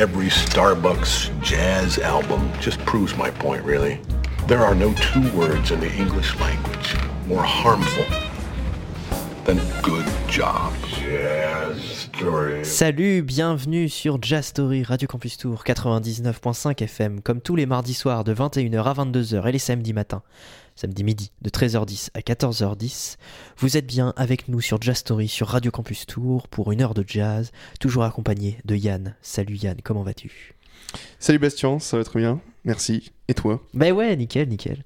every Starbucks jazz album just proves my point, really. There are no two words in the English language more harmful than good job. Salut, bienvenue sur Jazz Story Radio Campus Tour 99.5 FM, comme tous les mardis soirs de 21h à 22h et les samedis matins, samedi midi de 13h10 à 14h10. Vous êtes bien avec nous sur Jazz Story sur Radio Campus Tour pour une heure de jazz, toujours accompagné de Yann. Salut Yann, comment vas-tu? Salut Bastien, ça va très bien, merci. Et toi? Ben ouais, nickel, nickel.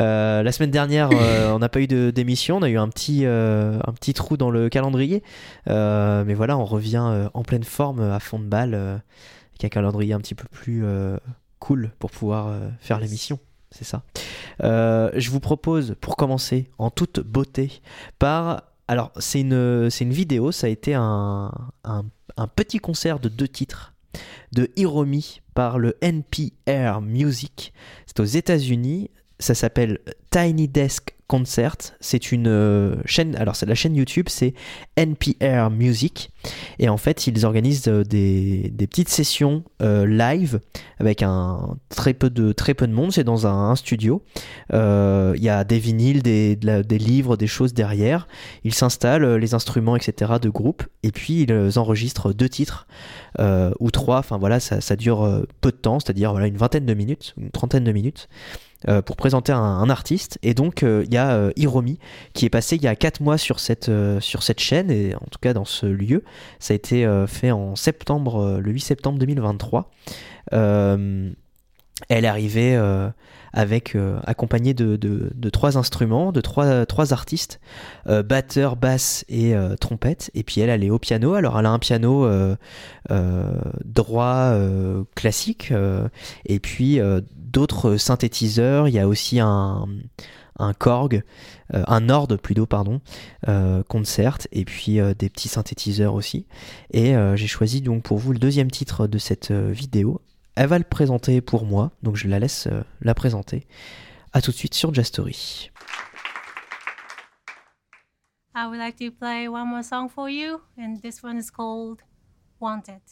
Euh, la semaine dernière, euh, on n'a pas eu de- d'émission, on a eu un petit, euh, un petit trou dans le calendrier. Mais voilà, on revient en pleine forme, à fond de balle, avec un calendrier un petit peu plus cool pour pouvoir faire l'émission. C'est ça. Euh, je vous propose, pour commencer, en toute beauté, par... Alors, c'est une, vidéo, ça a été un petit concert de deux titres de Hiromi par le NPR Music. C'est aux États-Unis. Ça s'appelle Tiny Desk Concert. C'est une euh, chaîne. Alors, c'est la chaîne YouTube, c'est NPR Music. Et en fait, ils organisent euh, des, petites sessions euh, live avec un très peu de très peu de monde. C'est dans un, studio. Il y a des vinyles, des, livres, des choses derrière. Ils s'installent, les instruments, etc. de groupe. Et puis ils enregistrent deux titres ou trois. Enfin voilà, ça, ça dure peu de temps, c'est-à-dire voilà une vingtaine de minutes, une trentaine de minutes. Euh, pour présenter un, artiste et donc euh, il y a euh, Hiromi qui est passé il y a 4 mois sur cette, euh, sur cette chaîne et en tout cas dans ce lieu ça a été fait en septembre le 8 septembre 2023 Euh, elle est arrivée avec accompagnée de, de, trois instruments, de trois, trois artistes, batteur, basse et trompette. Et puis elle, elle est au piano. Alors elle a un piano droit classique et puis d'autres synthétiseurs. Il y a aussi un, un Korg, euh, un Nord plutôt, pardon, euh, concert et puis euh, des petits synthétiseurs aussi. Et euh, j'ai choisi donc pour vous le deuxième titre de cette euh, vidéo. Elle va le présenter pour moi, donc je la laisse euh, la présenter. A tout de suite sur Jazz Story. I would like to play one more song for you, and this one is called. Wanted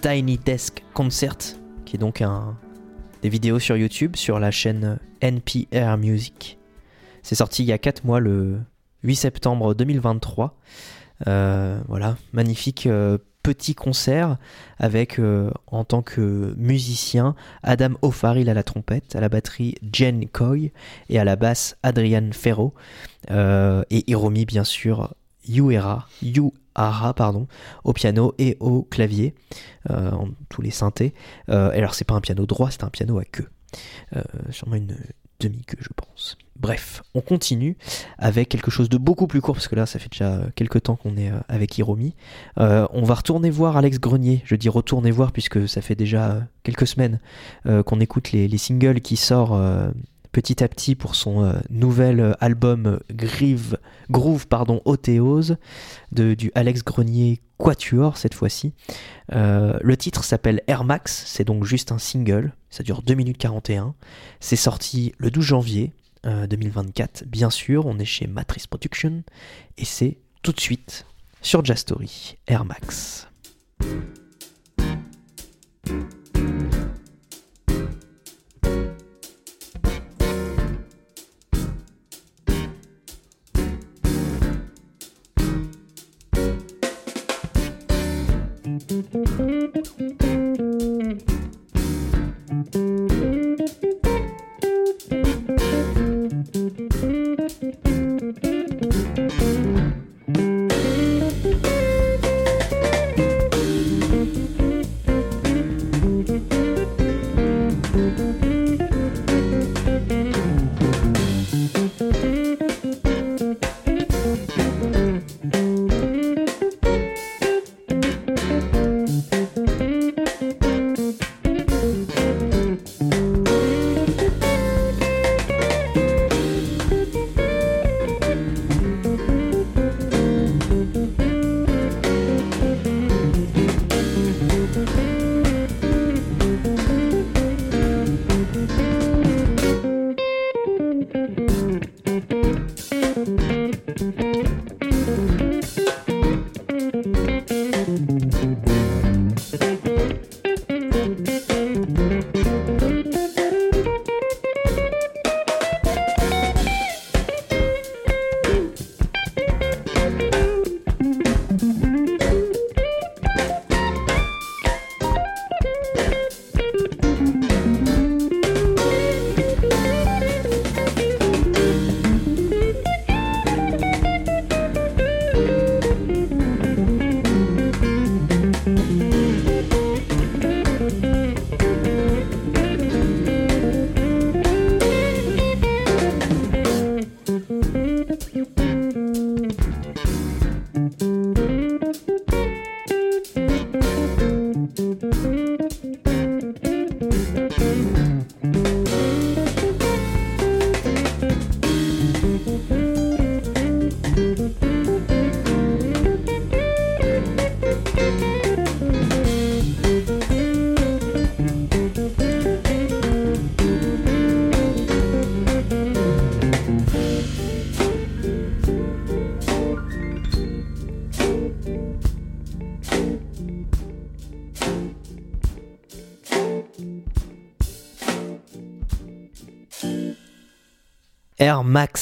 Tiny Desk Concert, qui est donc un, des vidéos sur YouTube sur la chaîne NPR Music. C'est sorti il y a 4 mois, le 8 septembre 2023. Euh, voilà, magnifique euh, petit concert avec euh, en tant que musicien Adam O'Farrill à la trompette, à la batterie Jen Coy et à la basse Adrian Ferro et Hiromi bien sûr Yuera, Yuhara pardon, au piano et au clavier, en tous les synthés. alors c'est pas un piano droit, c'est un piano à queue. sûrement une demi-queue je pense. Bref, on continue avec quelque chose de beaucoup plus court, parce que là, ça fait déjà quelques temps qu'on est euh, avec Hiromi. Euh, on va retourner voir Alex Grenier. Je dis retourner voir, puisque ça fait déjà quelques semaines euh, qu'on écoute les, singles qui sortent petit à petit pour son nouvel album Grieve, Groove pardon, Othéose, du Alex Grenier Quatuor cette fois-ci. le titre s'appelle Air Max, c'est donc juste un single, ça dure 2 minutes 41. C'est sorti le 12 janvier. 2024. Euh, Bien sûr, on est chez Matrice Production et c'est tout de suite sur Air Max. Air Max,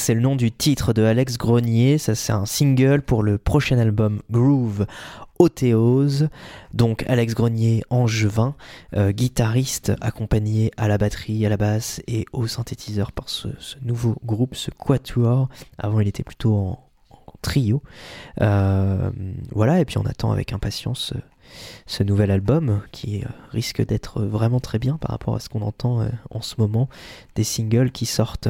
c'est le nom du titre de Alex Grenier. Ça, c'est un single pour le prochain album Groove Othéose. Donc, Alex Grenier, angevin, euh, guitariste accompagné à la batterie, à la basse et au synthétiseur par ce, nouveau groupe, ce Quatuor. Avant, il était plutôt en, trio. Euh, voilà, et puis on attend avec impatience euh, ce nouvel album qui euh, risque d'être vraiment très bien par rapport à ce qu'on entend euh, en ce moment des singles qui sortent.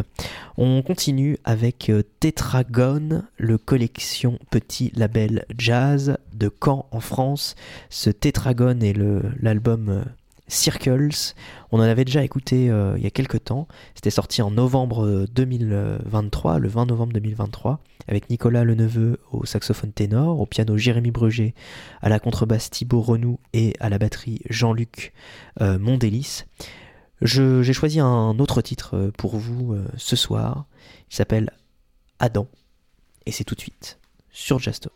On continue avec euh, Tetragon, le collection petit label jazz de Caen en France. Ce Tetragon est l'album Circles. On en avait déjà écouté il y a quelques temps. C'était sorti en novembre 2023, le 20 novembre 2023 avec Nicolas Leneveu au saxophone ténor, au piano Jérémy Breger, à la contrebasse Thibaut Renou et à la batterie Jean-Luc euh, Mondélis. J'ai choisi un autre titre euh, pour vous euh, ce soir. Il s'appelle Adam. Et c'est tout de suite sur Jasto.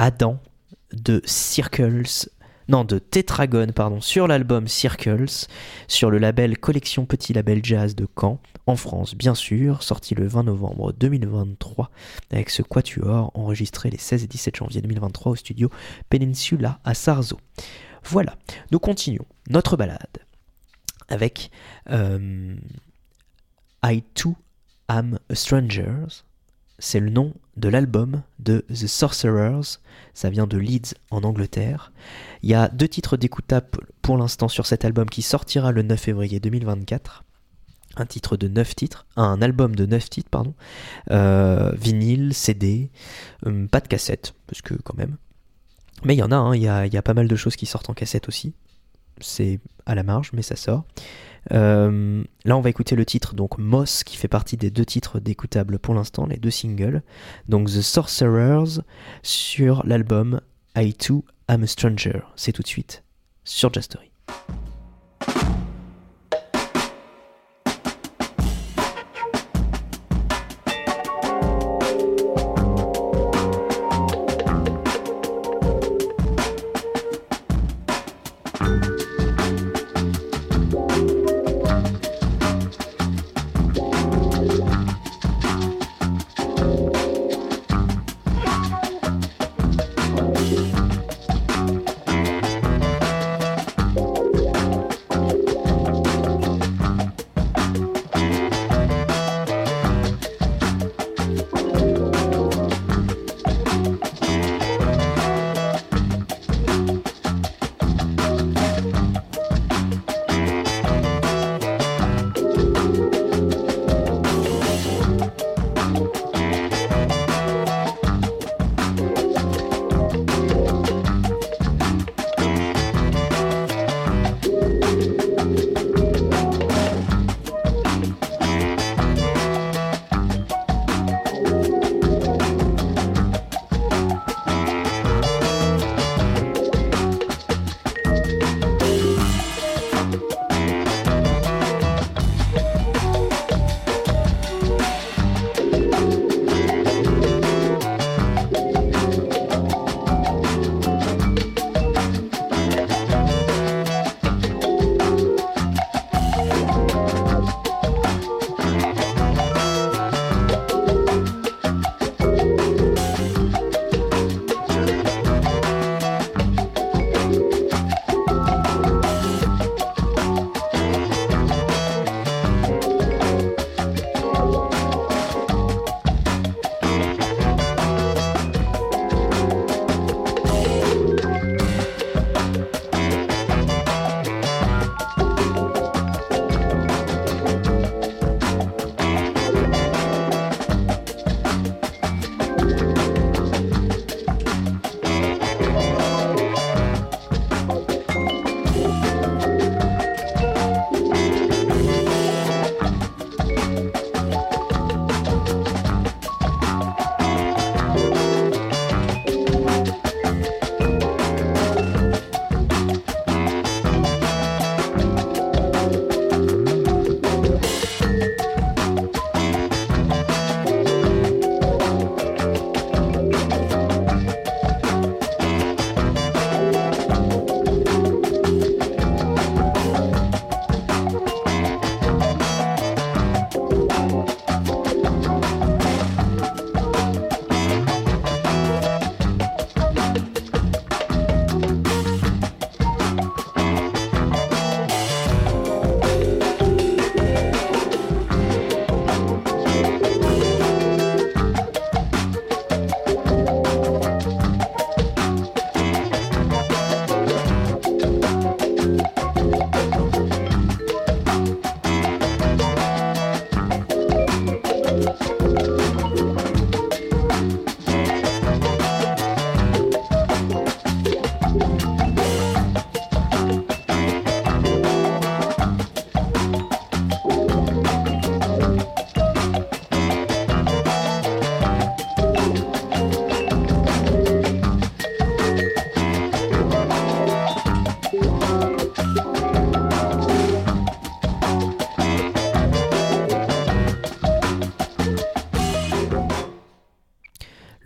Adam de Circles, non de Tetragon pardon, sur l'album Circles, sur le label Collection Petit Label Jazz de Caen, en France bien sûr, sorti le 20 novembre 2023 avec ce quatuor enregistré les 16 et 17 janvier 2023 au studio Peninsula à Sarzo. Voilà, nous continuons notre balade avec euh, I Too Am a Stranger. C'est le nom de l'album de The Sorcerers. Ça vient de Leeds en Angleterre. Il y a deux titres d'écoutables pour l'instant sur cet album qui sortira le 9 février 2024. Un titre de 9 titres, un album de 9 titres, pardon. Euh, vinyle, CD, euh, pas de cassette, parce que quand même. Mais il y en a, hein, a, il y a pas mal de choses qui sortent en cassette aussi. C'est à la marge, mais ça sort. Euh, là, on va écouter le titre, donc Moss, qui fait partie des deux titres d'écoutables pour l'instant, les deux singles. Donc The Sorcerers sur l'album I Too Am a Stranger. C'est tout de suite sur Jastory.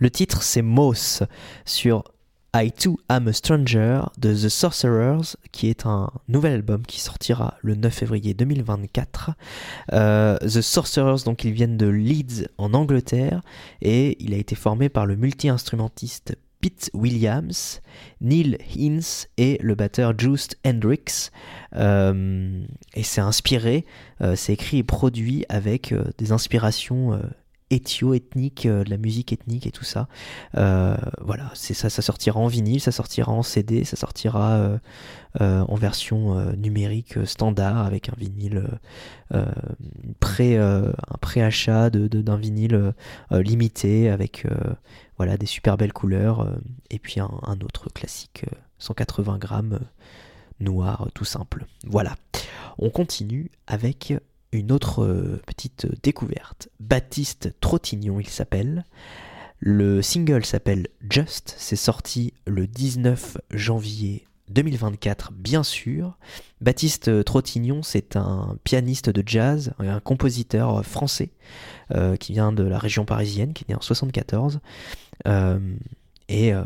Le titre c'est Moss sur I Too Am a Stranger de The Sorcerers, qui est un nouvel album qui sortira le 9 février 2024. Euh, The Sorcerers, donc ils viennent de Leeds en Angleterre et il a été formé par le multi-instrumentiste Pete Williams, Neil Hines et le batteur Just Hendricks. Euh, et c'est inspiré, euh, c'est écrit et produit avec des inspirations éthio-ethniques, euh, de la musique ethnique et tout ça. Euh, voilà, ça, sortira en vinyle, ça sortira en CD, ça sortira euh, en version numérique standard avec un vinyle préachat d'un vinyle limité avec voilà des super belles couleurs et puis un, un autre classique euh, 180 grammes noir tout simple. Voilà. On continue avec une autre euh, petite découverte. Baptiste Trottignon, il s'appelle. Le single s'appelle Just. C'est sorti le 19 janvier 2024, bien sûr. Baptiste Trottignon, c'est un pianiste de jazz, un compositeur français euh, qui vient de la région parisienne, qui est né en 74. Euh, et, euh,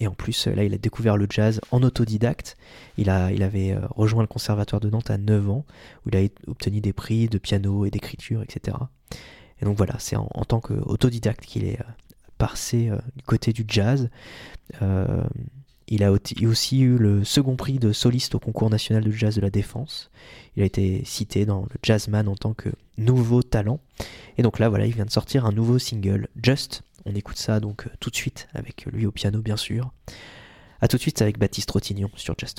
et en plus, là, il a découvert le jazz en autodidacte. Il, a, il avait euh, rejoint le conservatoire de Nantes à 9 ans, où il a obtenu des prix de piano et d'écriture, etc. Et donc voilà, c'est en, tant qu'autodidacte qu'il est euh, passé euh, du côté du jazz. Euh, il a aussi eu le second prix de soliste au concours national de jazz de la Défense. Il a été cité dans le Jazzman en tant que nouveau talent. Et donc là, voilà, il vient de sortir un nouveau single, Just. On écoute ça donc euh, tout de suite avec lui au piano, bien sûr. A tout de suite avec Baptiste Trottignon sur Jazz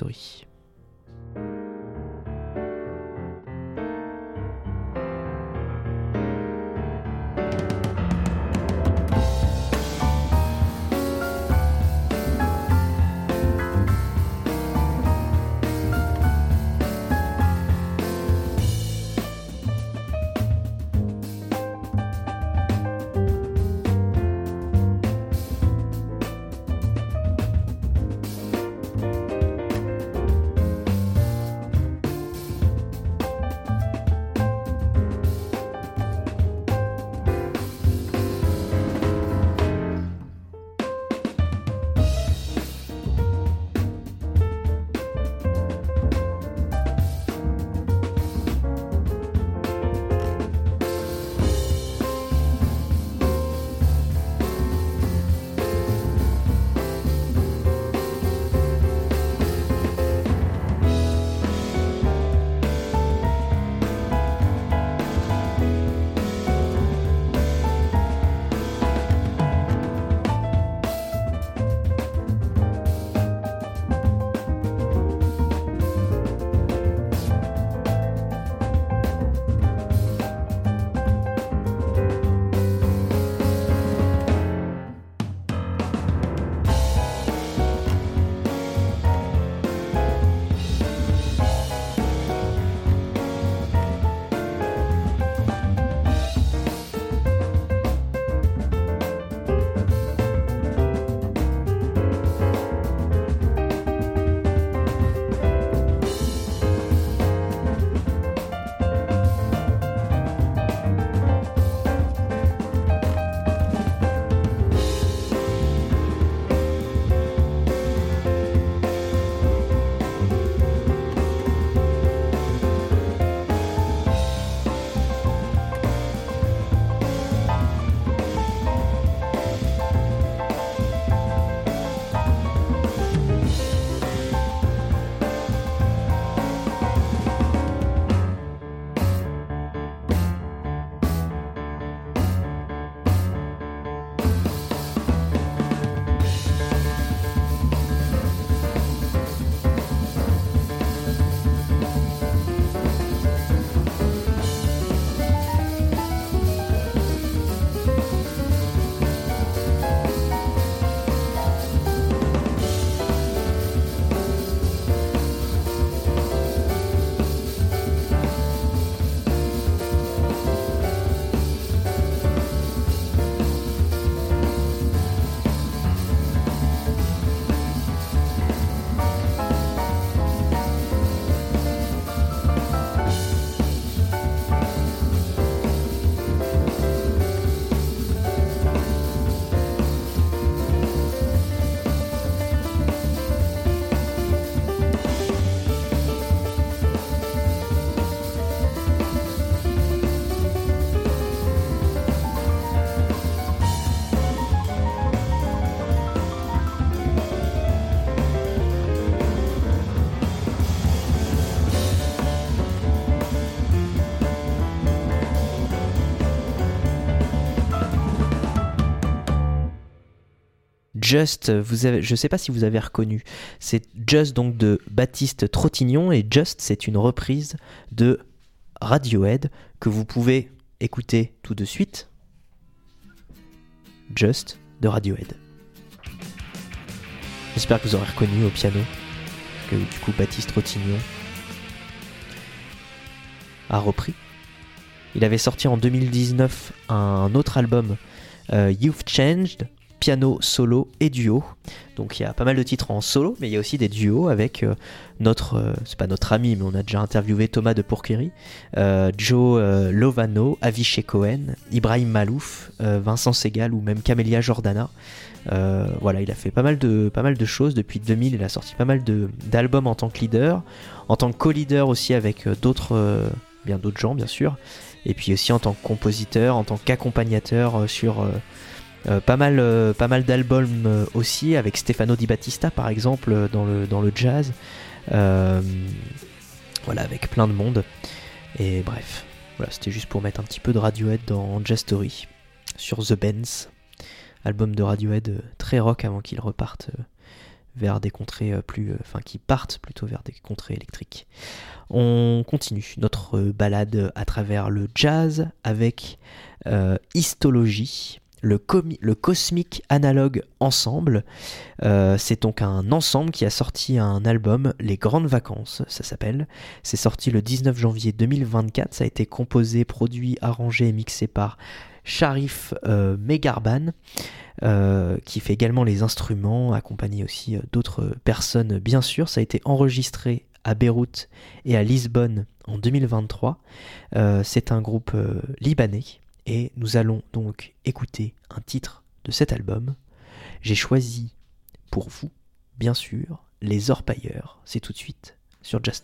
Just, je sais pas si vous avez reconnu, c'est Just donc de Baptiste Trottignon et Just c'est une reprise de Radiohead que vous pouvez écouter tout de suite. Just de Radiohead. J'espère que vous aurez reconnu au piano que du coup Baptiste Trottignon a repris. Il avait sorti en 2019 un autre album, euh, You've Changed, piano solo et duo. Donc il y a pas mal de titres en solo, mais il y a aussi des duos avec euh, notre, euh, c'est pas notre ami, mais on a déjà interviewé Thomas de Pourquerie, euh, Joe Lovano, Avishai Cohen, Ibrahim Malouf, Vincent Segal ou même Camélia Jordana. Voilà, il a fait pas mal de pas mal de choses depuis 2000. Il a sorti pas mal d'albums en tant que leader, en tant que co-leader aussi avec d'autres bien d'autres gens bien sûr, et puis aussi en tant que compositeur, en tant qu'accompagnateur sur euh, euh, pas mal, d'albums euh, aussi, avec Stefano Di Battista par exemple dans le, jazz. Voilà, avec plein de monde. Et bref, voilà, c'était juste pour mettre un petit peu de Radiohead dans Jazz Story sur The Benz, album de Radiohead très rock avant qu'il reparte euh, vers des contrées plus. Enfin, qui partent plutôt vers des contrées électriques. On continue notre balade à travers le jazz avec Histologie, le, Cosmic Analog Ensemble. Euh, c'est donc un ensemble qui a sorti un album, Les Grandes Vacances, ça s'appelle. C'est sorti le 19 janvier 2024. Ça a été composé, produit, arrangé et mixé par Sharif euh, Megarban, euh, qui fait également les instruments, accompagné aussi d'autres personnes, bien sûr. Ça a été enregistré à Beyrouth et à Lisbonne en 2023. Euh, c'est un groupe libanais et nous allons donc écouter un titre de cet album. J'ai choisi pour vous, bien sûr, Les Orpailleurs. C'est tout de suite sur Jazz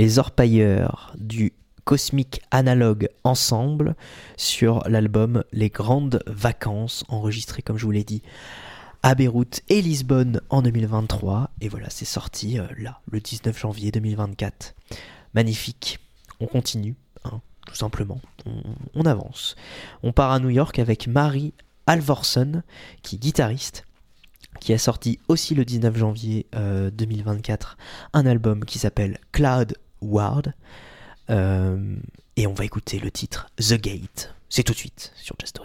Les Orpailleurs du Cosmic Analog Ensemble sur l'album Les Grandes Vacances, enregistré comme je vous l'ai dit à Beyrouth et Lisbonne en 2023. Et voilà, c'est sorti euh, là, le 19 janvier 2024. Magnifique. On continue, hein, tout simplement. On, avance. On part à New York avec Marie Alvorson, qui est guitariste, qui a sorti aussi le 19 janvier euh, 2024 un album qui s'appelle Cloud Ward. Euh, et on va écouter le titre The Gate. C'est tout de suite sur Just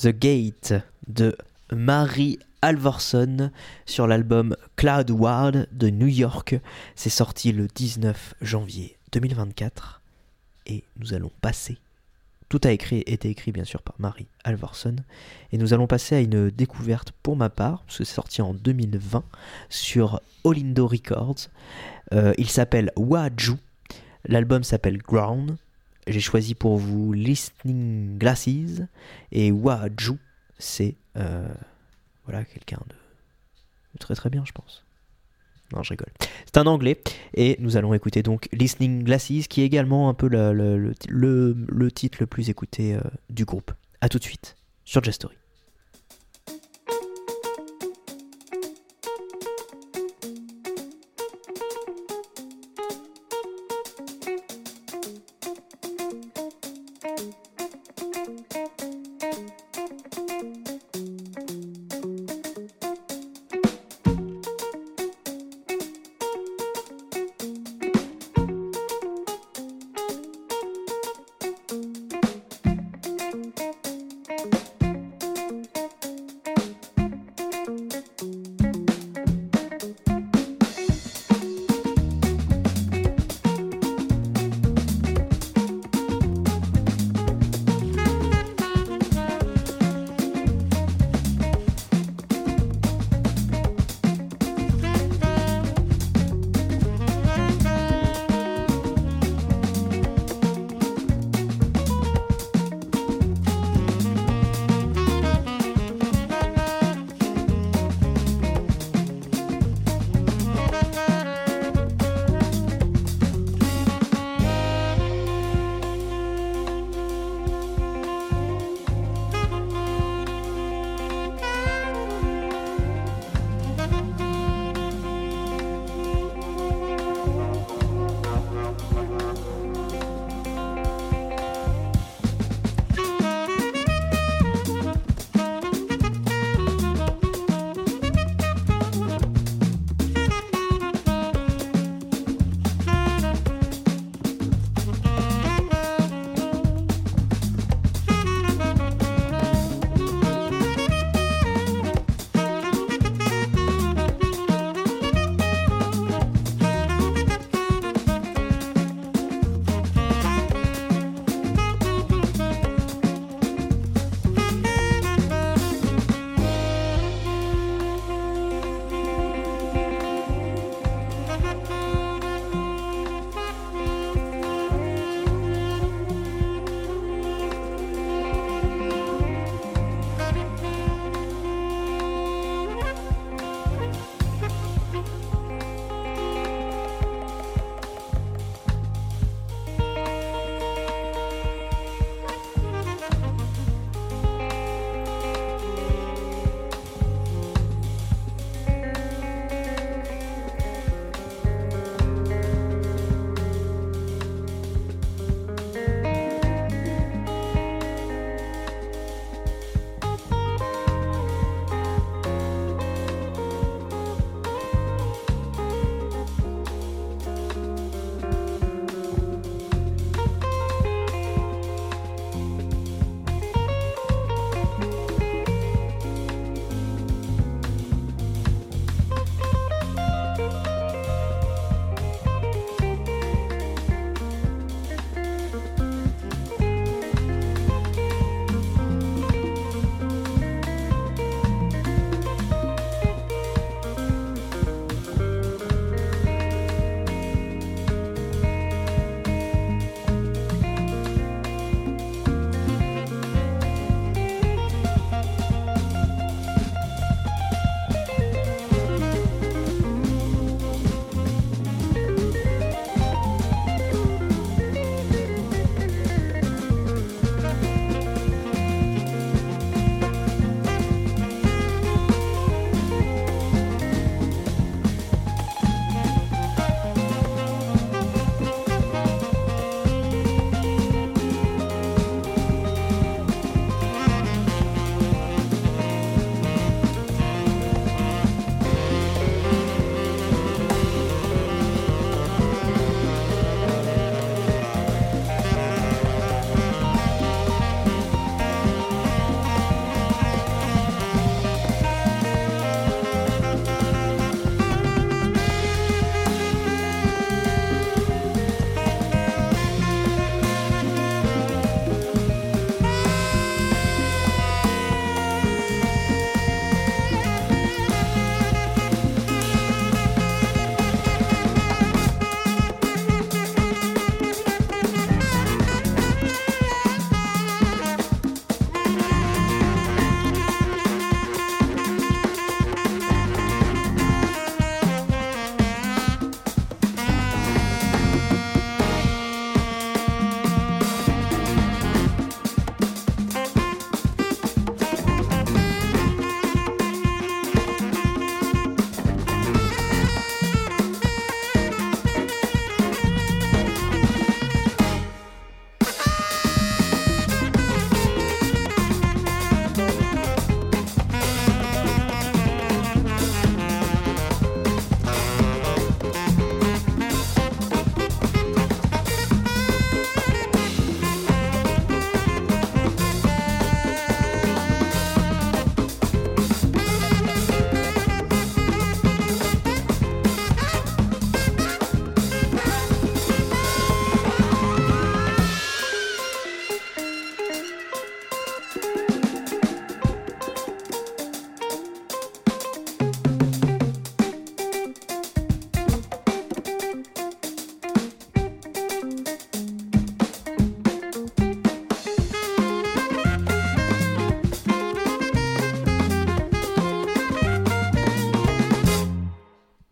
The Gate de Marie Alvorson sur l'album Cloud Ward de New York. C'est sorti le 19 janvier 2024 et nous allons passer. Tout a été écrit bien sûr par Marie Alvorson et nous allons passer à une découverte pour ma part, parce que c'est sorti en 2020 sur Olindo Records. Euh, il s'appelle Waju, l'album s'appelle Ground. J'ai choisi pour vous Listening Glasses et Waju c'est euh, voilà quelqu'un de, très très bien, je pense. Non, je rigole. C'est un anglais et nous allons écouter donc Listening Glasses, qui est également un peu le titre le plus écouté euh, du groupe. A tout de suite sur Jastory.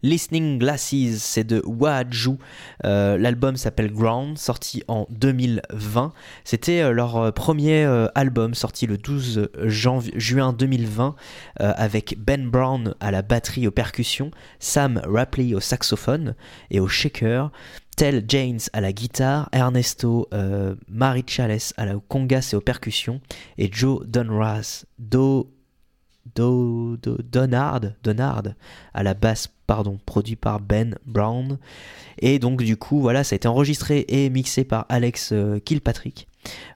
Listening Glasses, c'est de Waju. Euh, L'album s'appelle Ground, sorti en 2020. C'était euh, leur euh, premier euh, album, sorti le 12 janvier, juin 2020, euh, avec Ben Brown à la batterie aux percussions, Sam Rapley au saxophone et au shaker. Tel James à la guitare, Ernesto Marichales à la congas et aux percussions, et Joe Donraz, Do, Do, Do- Donard, Donard à la basse, pardon, produit par Ben Brown. Et donc du coup, voilà, ça a été enregistré et mixé par Alex euh, Kilpatrick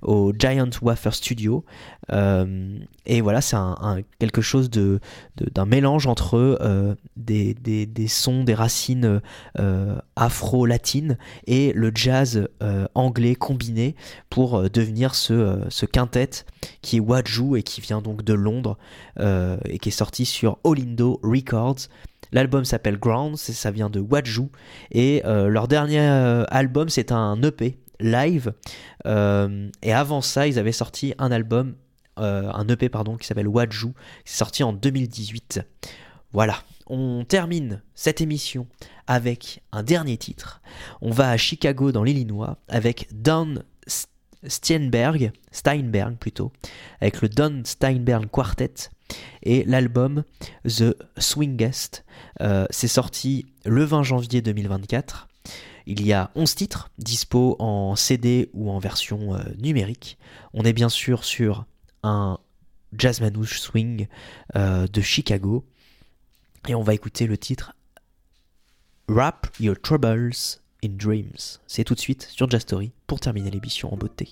au Giant Wafer Studio. Euh, et voilà, c'est un, quelque chose mélange entre euh, des, sons, des racines afro-latines et le jazz anglais combiné pour devenir ce, quintet qui est Waju et qui vient donc de Londres et qui est sorti sur Olindo Records. L'album s'appelle Ground, c'est- ça vient de Waju et euh, leur dernier euh, album c'est un EP live euh, et avant ça ils avaient sorti un album, un EP pardon qui s'appelle Waju, qui est sorti en 2018. Voilà, on termine cette émission avec un dernier titre. On va à Chicago dans l'Illinois avec Don S- Steinberg, Steinberg plutôt, avec le Don Steinberg Quartet et l'album The Swingest. Euh, sorti le 20 janvier 2024. Il y a 11 titres dispo en CD ou en version euh, numérique. On est bien sûr sur un jazz manouche swing euh, de Chicago. Et on va écouter le titre Wrap Your Troubles in Dreams. C'est tout de suite sur Jazz Story pour terminer l'émission en beauté.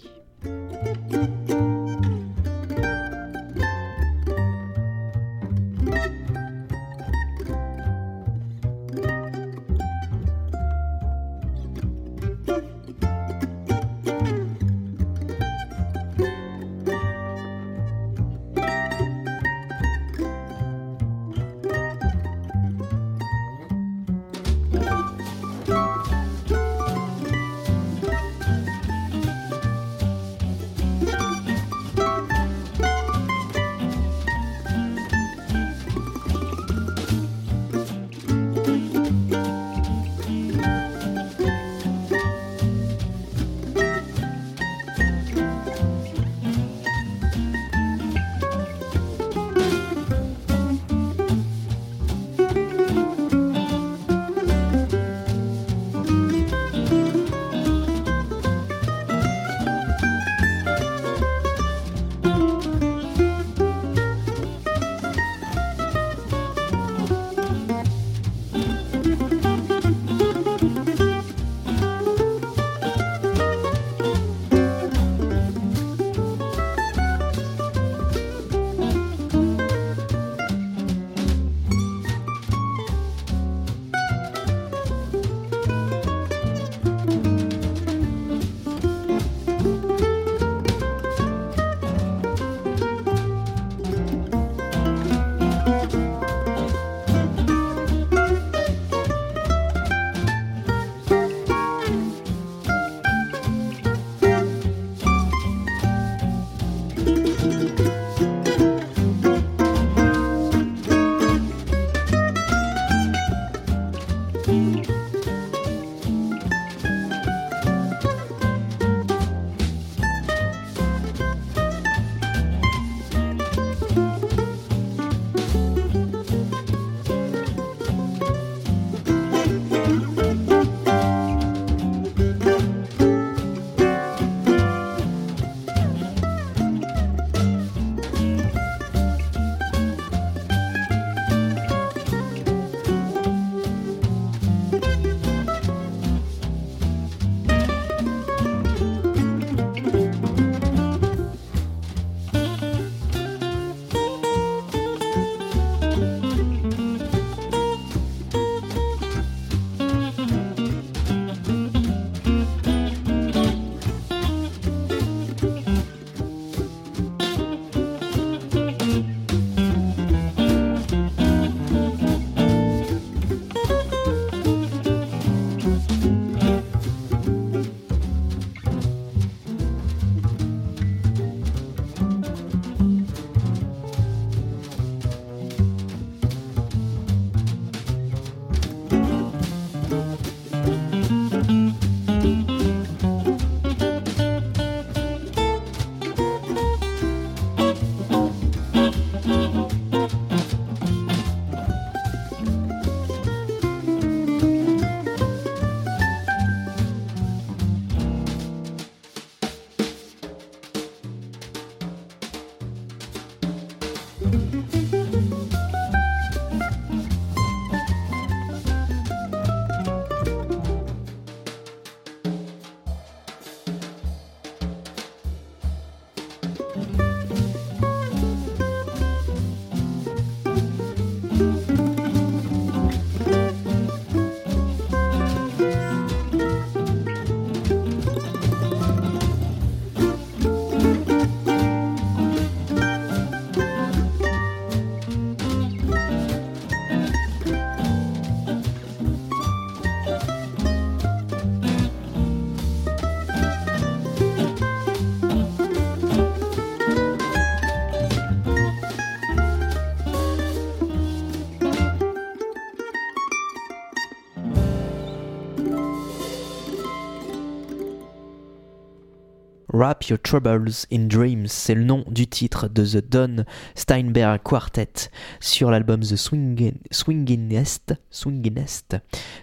Wrap Your Troubles in Dreams, c'est le nom du titre de The Don Steinberg Quartet sur l'album The Swingin, Swinginest,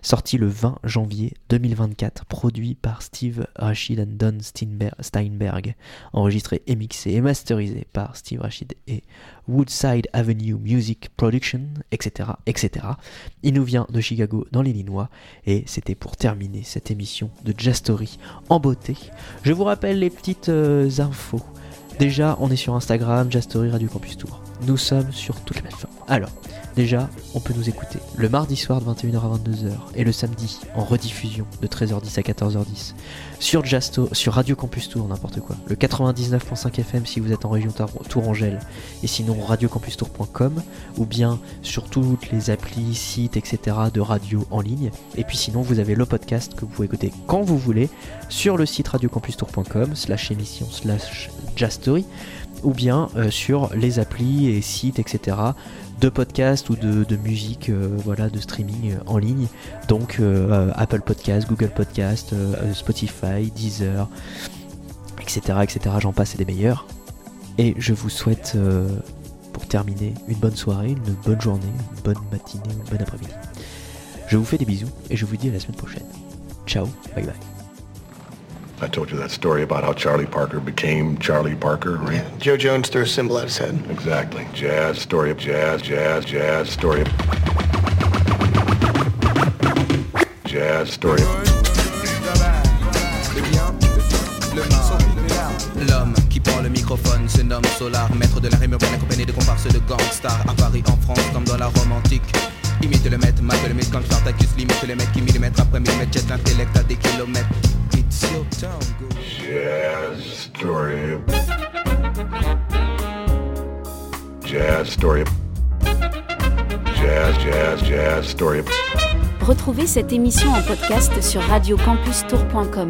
sorti le 20 janvier 2024, produit par Steve Rachid and Don Steinberg, enregistré et mixé et masterisé par Steve Rachid et Woodside Avenue Music Production, etc., etc. Il nous vient de Chicago dans l'Illinois et c'était pour terminer cette émission de Jazz Story en beauté. Je vous rappelle les petites euh, infos. Déjà, on est sur Instagram, Jazz Story Radio Campus Tour. Nous sommes sur toutes les plateformes. Alors, déjà, on peut nous écouter le mardi soir de 21h à 22h et le samedi en rediffusion de 13h10 à 14h10 sur Jasto, sur Radio Campus Tour, n'importe quoi. Le 99.5 FM si vous êtes en région Tourangelle et sinon radiocampustour.com ou bien sur toutes les applis, sites, etc. de radio en ligne. Et puis sinon, vous avez le podcast que vous pouvez écouter quand vous voulez sur le site radiocampustour.com slash émission slash Jastory ou bien euh, sur les applis et sites, etc. de podcast ou de, musique, euh, voilà, de streaming euh, en ligne. Donc Apple Podcast, Google Podcast, Spotify, Deezer, etc. etc. J'en passe et des meilleurs. Et je vous souhaite, pour terminer, une bonne soirée, une bonne journée, une bonne matinée, une bonne après-midi. Je vous fais des bisous et je vous dis à la semaine prochaine. Ciao, bye bye. I told you that story about how Charlie Parker became Charlie Parker, right? Yeah, Joe Jones threw a cymbal at his head. Exactly. Jazz, story of jazz, jazz, jazz, story of... Jazz, story of... L'homme qui prend le microphone se nomme Solar, maître de la rime urbaine accompagné de comparses de gangsters à Paris, en France, comme dans la Rome antique. Imite le maître, mate le mythe comme Spartacus, limite le mec qui millimètre après millimètre jette l'intellect à des kilomètres. It's your town, go. Jazz, story. Jazz, story. Jazz, jazz, jazz, story. Retrouvez cette émission en podcast sur radiocampustour.com.